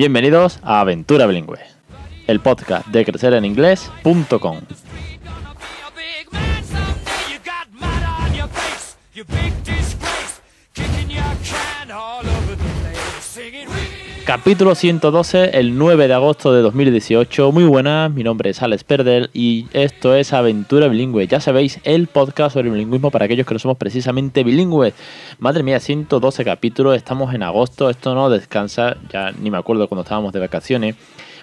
Bienvenidos a Aventura Bilingüe, el podcast de crecereninglés.com. Capítulo 112, el 9 de agosto de 2018. Muy buenas, mi nombre es Alex Perder y esto es Aventura Bilingüe. Ya sabéis, el podcast sobre bilingüismo para aquellos que no somos precisamente bilingües. Madre mía, 112 capítulos, estamos en agosto, esto no descansa, ya ni me acuerdo cuando estábamos de vacaciones.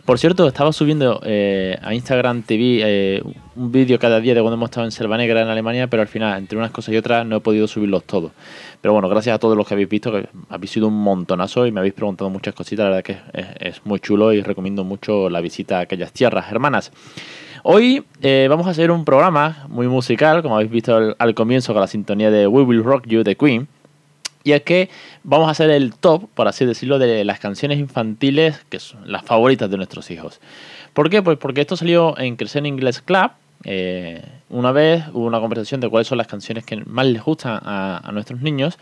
Por cierto, estaba subiendo eh, a Instagram TV eh, un vídeo cada día de cuando hemos estado en Selva Negra en Alemania, pero al final, entre unas cosas y otras, no he podido subirlos todos. Pero bueno, gracias a todos los que habéis visto, que habéis sido un montonazo y me habéis preguntado muchas cositas. La verdad que es, muy chulo y recomiendo mucho la visita a aquellas tierras hermanas. Hoy eh, vamos a hacer un programa muy musical, como habéis visto al, al comienzo con la sintonía de We Will Rock You de Queen. Y es que vamos a hacer el top, por así decirlo, de las canciones infantiles que son las favoritas de nuestros hijos. ¿Por qué? Pues porque esto salió en Crecer en Inglés Club. Eh, una vez hubo una conversación de cuáles son las canciones que más les gustan a, nuestros niños.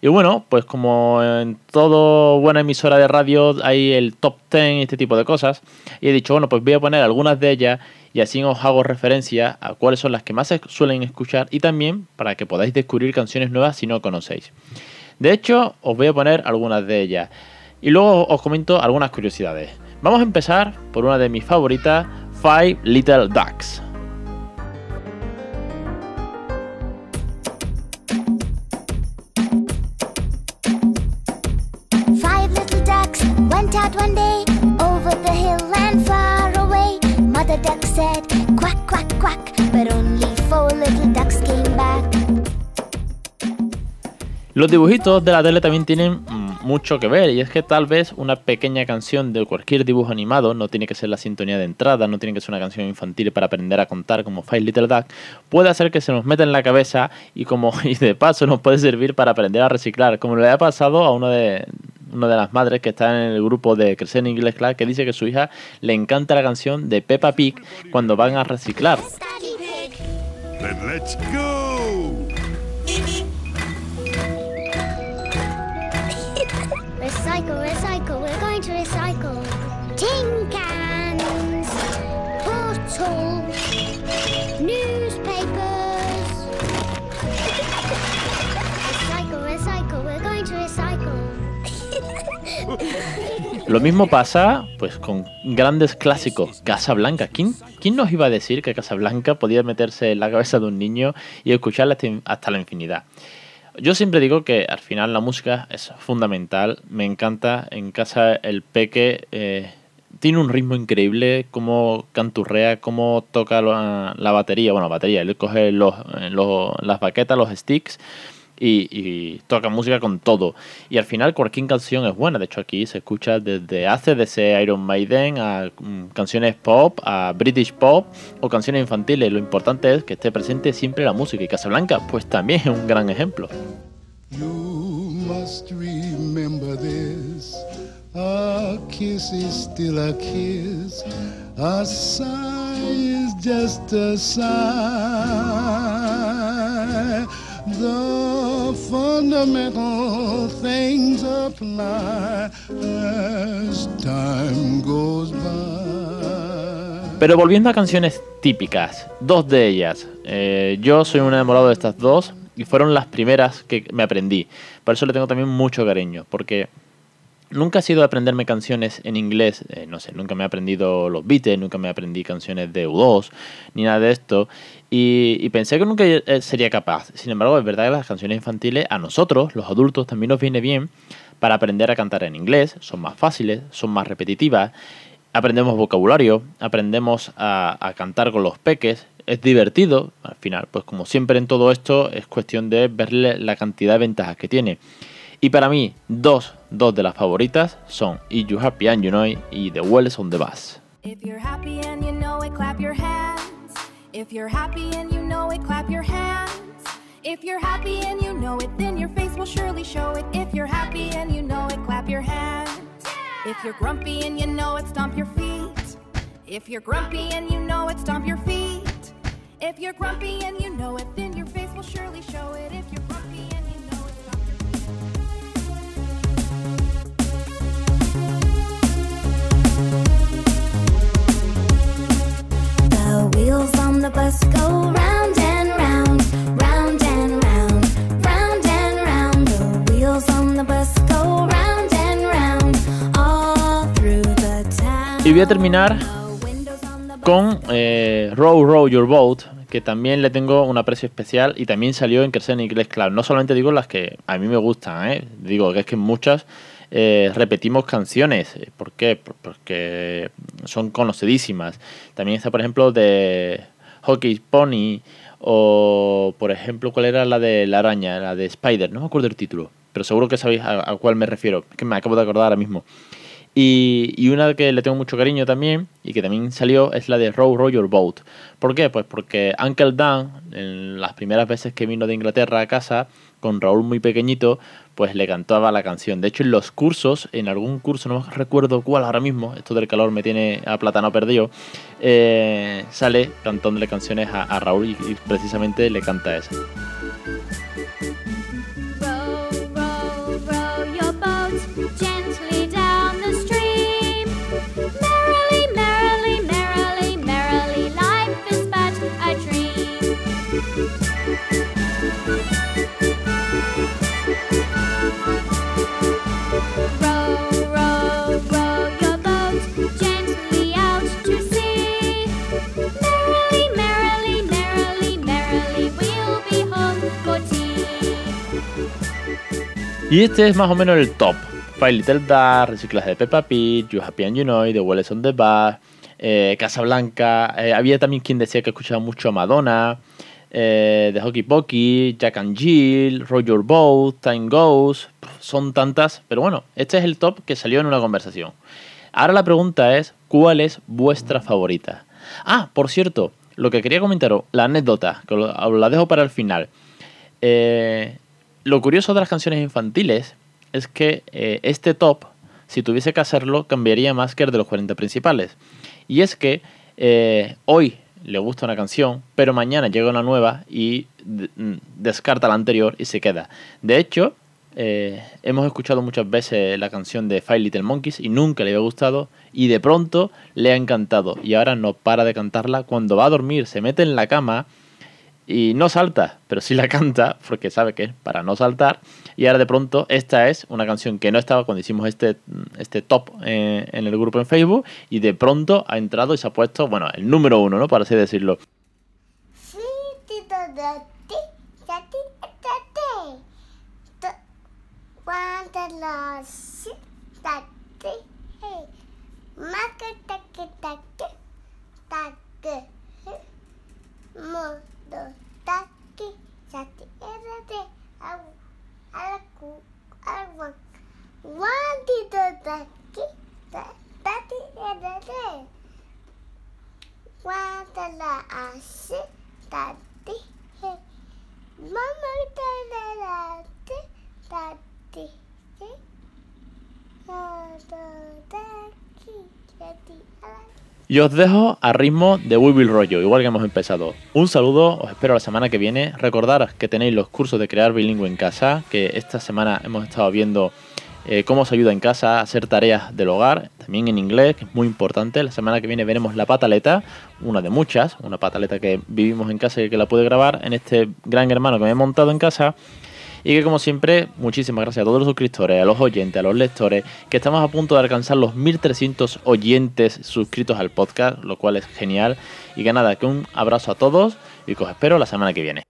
Y bueno, pues como en todo buena emisora de radio hay el top 10 y este tipo de cosas. Y he dicho, bueno, pues voy a poner algunas de ellas y así os hago referencia a cuáles son las que más suelen escuchar y también para que podáis descubrir canciones nuevas si no conocéis. De hecho, os voy a poner algunas de ellas. Y luego os comento algunas curiosidades. Vamos a empezar por una de mis favoritas, Five Little Ducks. Went out one day over the hill and far away. Mother duck said, quack, quack, quack, but only four little ducks came back. Los dibujitos de la tele también tienen mm, mucho que ver y es que tal vez una pequeña canción de cualquier dibujo animado, no tiene que ser la sintonía de entrada, no tiene que ser una canción infantil para aprender a contar como Five Little Duck, puede hacer que se nos meta en la cabeza y como y de paso nos puede servir para aprender a reciclar, como le ha pasado a una de una de las madres que está en el grupo de Crecer en Inglés Class que dice que a su hija le encanta la canción de Peppa Pig cuando van a reciclar. let's go. Recycle, recycle, Lo mismo pasa pues con grandes clásicos. Casablanca. ¿Quién, ¿Quién nos iba a decir que Casablanca podía meterse en la cabeza de un niño y escucharla hasta la infinidad? Yo siempre digo que al final la música es fundamental. Me encanta. En casa el peque eh, tiene un ritmo increíble. Cómo canturrea, cómo toca la, batería. Bueno, batería. Él coge los, las baquetas, los sticks y, toca música con todo. Y al final cualquier canción es buena. De hecho, aquí se escucha desde ACDC, Iron Maiden, a mm, canciones pop, a British pop o canciones infantiles. Lo importante es que esté presente siempre la música. Y Casablanca, pues también es un gran ejemplo. You must remember this. A kiss is still a kiss. A sigh is just a sigh. The fundamental things apply as time goes by. Pero volviendo a canciones típicas, dos de ellas. Eh, yo soy un enamorado de estas dos y fueron las primeras que me aprendí. Por eso le tengo también mucho cariño, porque nunca he sido de aprenderme canciones en inglés, eh, no sé, nunca me he aprendido los Beatles, nunca me aprendí canciones de U2, ni nada de esto. Y, pensé que nunca eh, sería capaz. Sin embargo, es verdad que las canciones infantiles a nosotros, los adultos, también nos viene bien para aprender a cantar en inglés. Son más fáciles, son más repetitivas. Aprendemos vocabulario, aprendemos a, a cantar con los peques. Es divertido, al final, pues como siempre en todo esto, es cuestión de verle la cantidad de ventajas que tiene. Y para mí, dos, dos de las favoritas son If You Happy and You Know It y The Wells on the Bus. If you're happy and you know it, clap your hands. If you're happy and you know it, clap your hands. If you're happy and you know it, then your face will surely show it. If you're happy and you know it, clap your hands. If you're grumpy and you know it, stomp your feet. If you're grumpy and you know it, stomp your feet. If you're grumpy and you know it, then your face will surely show it. If you're Y voy a terminar con eh, Row Row Your Boat, que también le tengo un aprecio especial y también salió en Crecer en Inglés Club. No solamente digo las que a mí me gustan, ¿eh? digo que es que muchas eh, repetimos canciones. ¿Por qué? Porque son conocidísimas. También está, por ejemplo, de Hockey Pony o, por ejemplo, ¿cuál era la de la araña? La de Spider. No me acuerdo el título, pero seguro que sabéis a, a cuál me refiero. que me acabo de acordar ahora mismo. Y, una que le tengo mucho cariño también y que también salió es la de Row Row Your Boat. ¿Por qué? Pues porque Uncle Dan, en las primeras veces que vino de Inglaterra a casa, con Raúl muy pequeñito, pues le cantaba la canción. De hecho, en los cursos, en algún curso, no recuerdo cuál ahora mismo, esto del calor me tiene a plátano perdido, eh, sale cantándole canciones a, Raúl y precisamente le canta esa. Y este es más o menos el top. Five Little Dark, Reciclaje de Peppa Pig, You Happy and You Know, The Wallace on the Bar, eh, Casablanca. Eh, había también quien decía que escuchaba mucho a Madonna, eh, The Hockey Pokey, Jack and Jill, Roger Boat, Time Goes. Son tantas, pero bueno, este es el top que salió en una conversación. Ahora la pregunta es, ¿cuál es vuestra favorita? Ah, por cierto, lo que quería comentaros, la anécdota, que la dejo para el final. Eh, lo curioso de las canciones infantiles es que eh, este top, si tuviese que hacerlo, cambiaría más que el de los 40 principales. Y es que eh, hoy le gusta una canción, pero mañana llega una nueva y descarta la anterior y se queda. De hecho, eh, hemos escuchado muchas veces la canción de Five Little Monkeys y nunca le había gustado y de pronto le ha encantado y ahora no para de cantarla. Cuando va a dormir se mete en la cama y no salta, pero sí la canta porque sabe que es para no saltar. Y ahora de pronto esta es una canción que no estaba cuando hicimos este, este top eh, en el grupo en Facebook y de pronto ha entrado y se ha puesto, bueno, el número uno, ¿no? Para así decirlo. the Y os dejo a ritmo de Will Rollo, igual que hemos empezado. Un saludo, os espero la semana que viene. Recordad que tenéis los cursos de crear bilingüe en casa, que esta semana hemos estado viendo eh, cómo se ayuda en casa a hacer tareas del hogar, también en inglés, que es muy importante. La semana que viene veremos la pataleta, una de muchas, una pataleta que vivimos en casa y que la puede grabar en este gran hermano que me he montado en casa. Y que como siempre, muchísimas gracias a todos los suscriptores, a los oyentes, a los lectores, que estamos a punto de alcanzar los 1300 oyentes suscritos al podcast, lo cual es genial. Y que nada, que un abrazo a todos y que os espero la semana que viene.